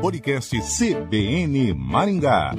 podcast CBN Maringá.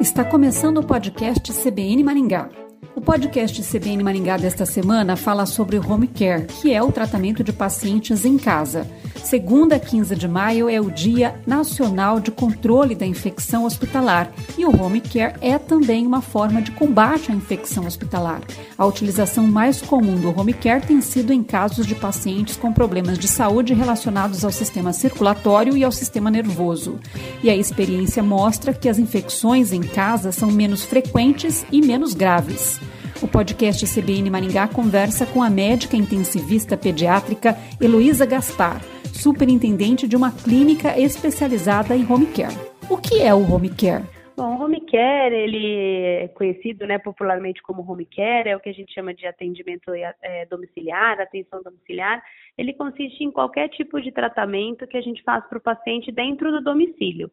Está começando o podcast CBN Maringá. O podcast CBN Maringá desta semana fala sobre home care, que é o tratamento de pacientes em casa. Segunda, 15 de maio é o Dia Nacional de Controle da Infecção Hospitalar e o home care é também uma forma de combate à infecção hospitalar. A utilização mais comum do home care tem sido em casos de pacientes com problemas de saúde relacionados ao sistema circulatório e ao sistema nervoso. E a experiência mostra que as infecções em casa são menos frequentes e menos graves. O podcast CBN Maringá conversa com a médica intensivista pediátrica Heloísa Gaspar, superintendente de uma clínica especializada em home care. O que é o home care? Bom, o home care, ele é conhecido né, popularmente como home care, é o que a gente chama de atendimento é, domiciliar, atenção domiciliar. Ele consiste em qualquer tipo de tratamento que a gente faz para o paciente dentro do domicílio.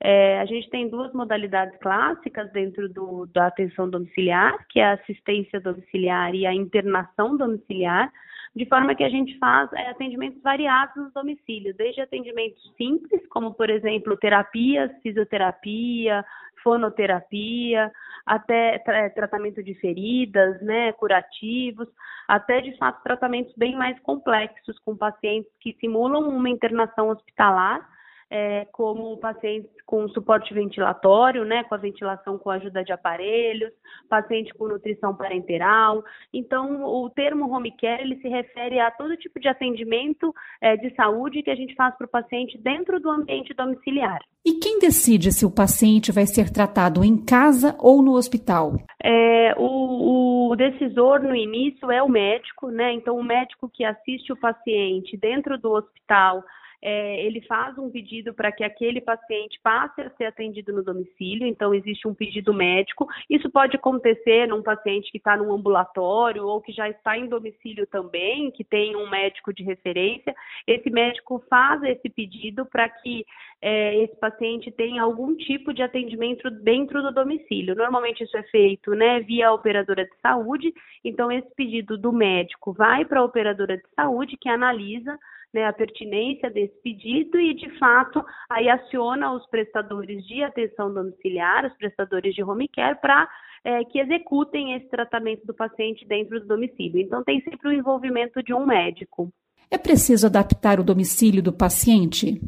É, a gente tem duas modalidades clássicas dentro do, da atenção domiciliar, que é a assistência domiciliar e a internação domiciliar, de forma que a gente faz é, atendimentos variados no domicílio, desde atendimentos simples, como por exemplo terapias, fisioterapia, fonoterapia, até tra tratamento de feridas, né, curativos, até de fato tratamentos bem mais complexos com pacientes que simulam uma internação hospitalar é, como pacientes com suporte ventilatório, né, com a ventilação com a ajuda de aparelhos, paciente com nutrição parenteral. Então, o termo home care ele se refere a todo tipo de atendimento é, de saúde que a gente faz para o paciente dentro do ambiente domiciliar. E quem decide se o paciente vai ser tratado em casa ou no hospital? É, o, o decisor no início é o médico, né? Então, o médico que assiste o paciente dentro do hospital é, ele faz um pedido para que aquele paciente passe a ser atendido no domicílio, então existe um pedido médico. Isso pode acontecer num paciente que está num ambulatório ou que já está em domicílio também, que tem um médico de referência. Esse médico faz esse pedido para que é, esse paciente tenha algum tipo de atendimento dentro do domicílio. Normalmente isso é feito né, via operadora de saúde, então esse pedido do médico vai para a operadora de saúde que analisa né, a pertinência desse pedido e, de fato, aí aciona os prestadores de atenção domiciliar, os prestadores de home care, para é, que executem esse tratamento do paciente dentro do domicílio. Então, tem sempre o envolvimento de um médico. É preciso adaptar o domicílio do paciente?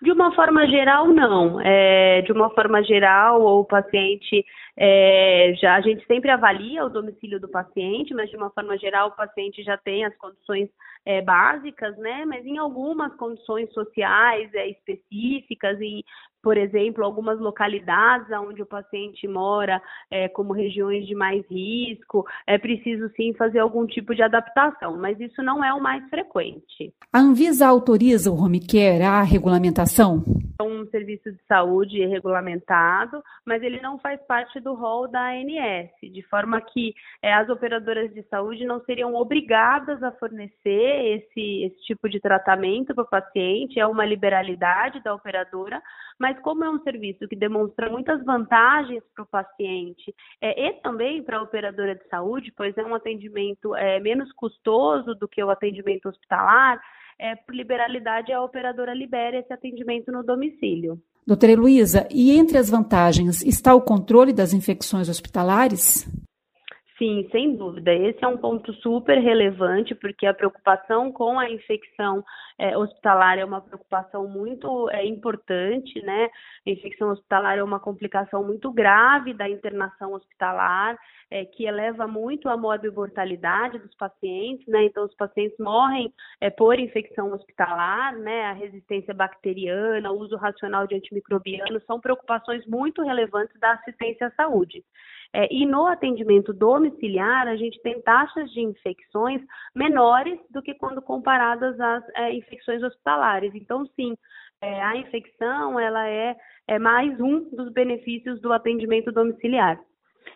De uma forma geral, não. É, de uma forma geral, o paciente é, já a gente sempre avalia o domicílio do paciente, mas de uma forma geral o paciente já tem as condições é, básicas, né? Mas em algumas condições sociais é, específicas e por exemplo, algumas localidades onde o paciente mora, é, como regiões de mais risco, é preciso sim fazer algum tipo de adaptação, mas isso não é o mais frequente. A Anvisa autoriza o home care a regulamentação? É um serviço de saúde regulamentado, mas ele não faz parte do rol da ANS, de forma que é, as operadoras de saúde não seriam obrigadas a fornecer esse, esse tipo de tratamento para o paciente, é uma liberalidade da operadora, mas como é um serviço que demonstra muitas vantagens para o paciente é, e também para a operadora de saúde, pois é um atendimento é, menos custoso do que o atendimento hospitalar, é, por liberalidade, a operadora libera esse atendimento no domicílio. Doutora Heloísa, e entre as vantagens está o controle das infecções hospitalares? Sim, sem dúvida. Esse é um ponto super relevante, porque a preocupação com a infecção é, hospitalar é uma preocupação muito é, importante, né? A infecção hospitalar é uma complicação muito grave da internação hospitalar, é, que eleva muito a mortalidade dos pacientes, né? Então, os pacientes morrem é, por infecção hospitalar, né? A resistência bacteriana, o uso racional de antimicrobianos são preocupações muito relevantes da assistência à saúde. É, e no atendimento domiciliar, a gente tem taxas de infecções menores do que quando comparadas às é, infecções hospitalares. Então, sim, é, a infecção ela é, é mais um dos benefícios do atendimento domiciliar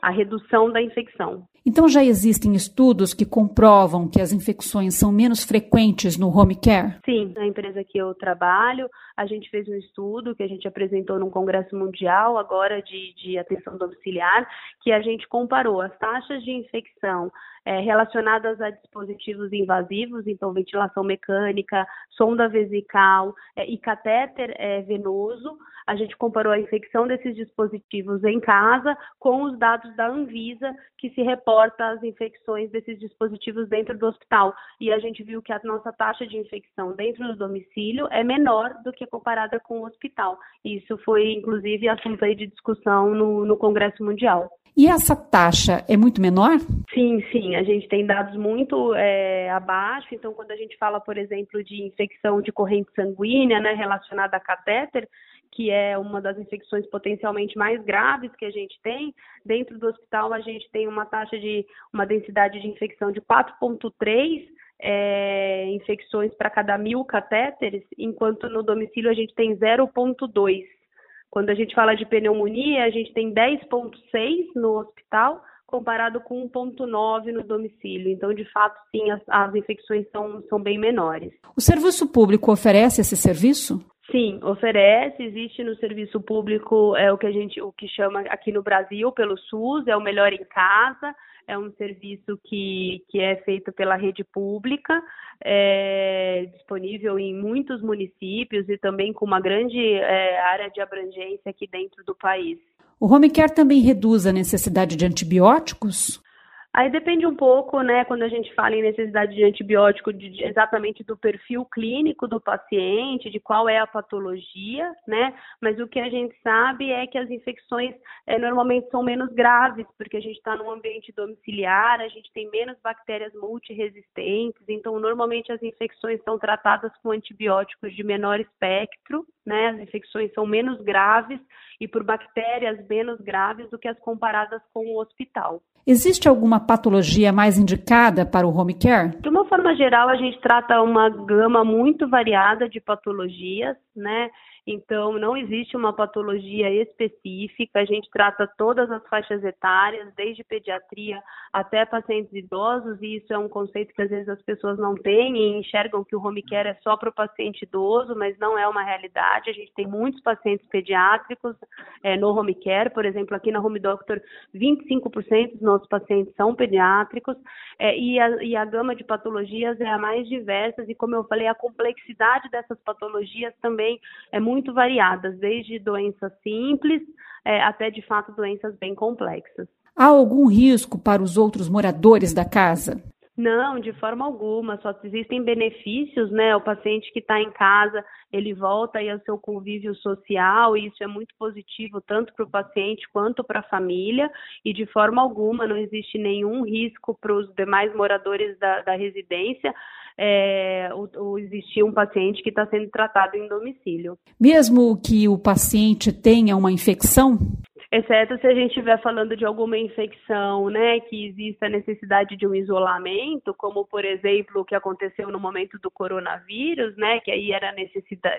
a redução da infecção. Então já existem estudos que comprovam que as infecções são menos frequentes no home care? Sim, na empresa que eu trabalho, a gente fez um estudo que a gente apresentou num congresso mundial agora de, de atenção domiciliar, que a gente comparou as taxas de infecção é, relacionadas a dispositivos invasivos, então ventilação mecânica, sonda vesical é, e catéter é, venoso. A gente comparou a infecção desses dispositivos em casa com os dados da Anvisa, que se reporta as infecções desses dispositivos dentro do hospital. E a gente viu que a nossa taxa de infecção dentro do domicílio é menor do que comparada com o hospital. Isso foi, inclusive, assunto aí de discussão no, no Congresso Mundial. E essa taxa é muito menor? Sim, sim. A gente tem dados muito é, abaixo. Então, quando a gente fala, por exemplo, de infecção de corrente sanguínea, né, relacionada a catéter, que é uma das infecções potencialmente mais graves que a gente tem, dentro do hospital a gente tem uma taxa de uma densidade de infecção de 4,3 é, infecções para cada mil catéteres, enquanto no domicílio a gente tem 0,2. Quando a gente fala de pneumonia, a gente tem 10,6 no hospital, comparado com 1,9 no domicílio. Então, de fato, sim, as, as infecções são, são bem menores. O serviço público oferece esse serviço? Sim, oferece, existe no serviço público é o que a gente o que chama aqui no Brasil pelo SUS, é o melhor em casa, é um serviço que, que é feito pela rede pública, é disponível em muitos municípios e também com uma grande é, área de abrangência aqui dentro do país. O home care também reduz a necessidade de antibióticos? Aí depende um pouco, né, quando a gente fala em necessidade de antibiótico, de, exatamente do perfil clínico do paciente, de qual é a patologia, né, mas o que a gente sabe é que as infecções é, normalmente são menos graves, porque a gente está num ambiente domiciliar, a gente tem menos bactérias multiresistentes, então normalmente as infecções são tratadas com antibióticos de menor espectro, né, as infecções são menos graves e por bactérias menos graves do que as comparadas com o hospital. Existe alguma patologia mais indicada para o home care? De uma forma geral, a gente trata uma gama muito variada de patologias, né? Então, não existe uma patologia específica, a gente trata todas as faixas etárias, desde pediatria até pacientes idosos, e isso é um conceito que às vezes as pessoas não têm e enxergam que o home care é só para o paciente idoso, mas não é uma realidade. A gente tem muitos pacientes pediátricos é, no home care, por exemplo, aqui na Home Doctor, 25% dos nossos pacientes são pediátricos, é, e, a, e a gama de patologias é a mais diversa, e como eu falei, a complexidade dessas patologias também é muito muito variadas, desde doenças simples é, até, de fato, doenças bem complexas. Há algum risco para os outros moradores da casa? Não, de forma alguma, só existem benefícios, né? O paciente que está em casa, ele volta aí ao seu convívio social, e isso é muito positivo tanto para o paciente quanto para a família, e de forma alguma não existe nenhum risco para os demais moradores da, da residência é, o, o existir um paciente que está sendo tratado em domicílio. Mesmo que o paciente tenha uma infecção? exceto se a gente estiver falando de alguma infecção, né, que exista necessidade de um isolamento, como por exemplo o que aconteceu no momento do coronavírus, né, que aí era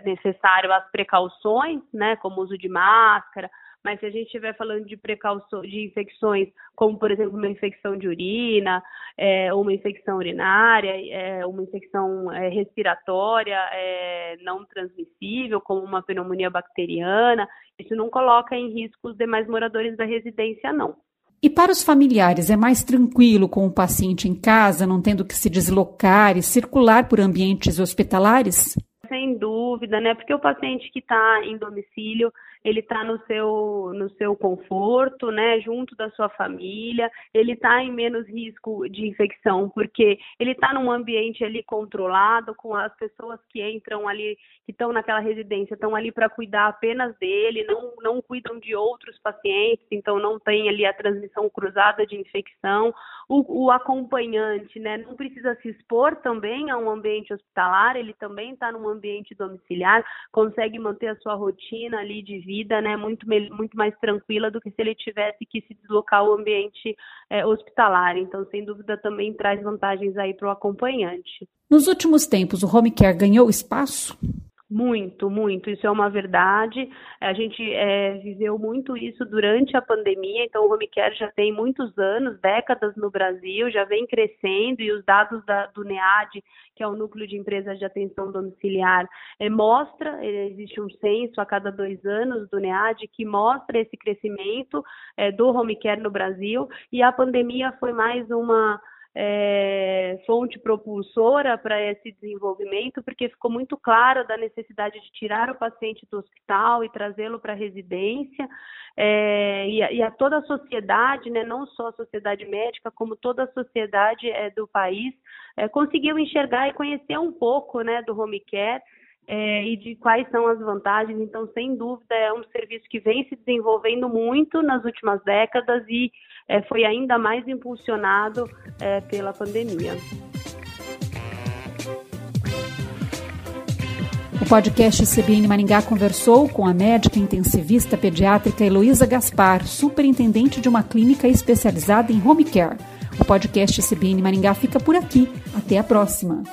necessário as precauções, né, como uso de máscara, mas se a gente estiver falando de precauções, de infecções, como por exemplo uma infecção de urina, é, uma infecção urinária, é, uma infecção é, respiratória é, não transmissível, como uma pneumonia bacteriana, isso não coloca em risco os demais moradores da residência, não. E para os familiares, é mais tranquilo com o paciente em casa, não tendo que se deslocar e circular por ambientes hospitalares? Sem dúvida, né? Porque o paciente que está em domicílio, ele está no seu, no seu conforto, né, junto da sua família, ele está em menos risco de infecção, porque ele está num ambiente ali controlado, com as pessoas que entram ali, que estão naquela residência, estão ali para cuidar apenas dele, não, não cuidam de outros pacientes, então não tem ali a transmissão cruzada de infecção. O, o acompanhante, né, não precisa se expor também a um ambiente hospitalar, ele também está num ambiente domiciliar, consegue manter a sua rotina ali de vida né, muito, muito mais tranquila do que se ele tivesse que se deslocar ao ambiente é, hospitalar. Então, sem dúvida, também traz vantagens aí para o acompanhante. Nos últimos tempos, o home care ganhou espaço? Muito, muito, isso é uma verdade. A gente é, viveu muito isso durante a pandemia, então o home care já tem muitos anos, décadas no Brasil, já vem crescendo e os dados da, do NEAD, que é o Núcleo de Empresas de Atenção Domiciliar, é, mostra, é, existe um censo a cada dois anos do NEAD que mostra esse crescimento é, do home care no Brasil e a pandemia foi mais uma é, fonte propulsora para esse desenvolvimento, porque ficou muito claro da necessidade de tirar o paciente do hospital e trazê-lo para a residência, é, e, a, e, a, toda a sociedade, né, não só a sociedade médica, como toda a sociedade é, do país, é, conseguiu enxergar e conhecer um pouco né, do home care é, e de quais são as vantagens. Então, sem dúvida, é um serviço que vem se desenvolvendo muito nas últimas décadas e é, foi ainda mais impulsionado é, pela pandemia. O podcast CBN Maringá conversou com a médica intensivista pediátrica Heloísa Gaspar, superintendente de uma clínica especializada em home care. O podcast CBN Maringá fica por aqui. Até a próxima.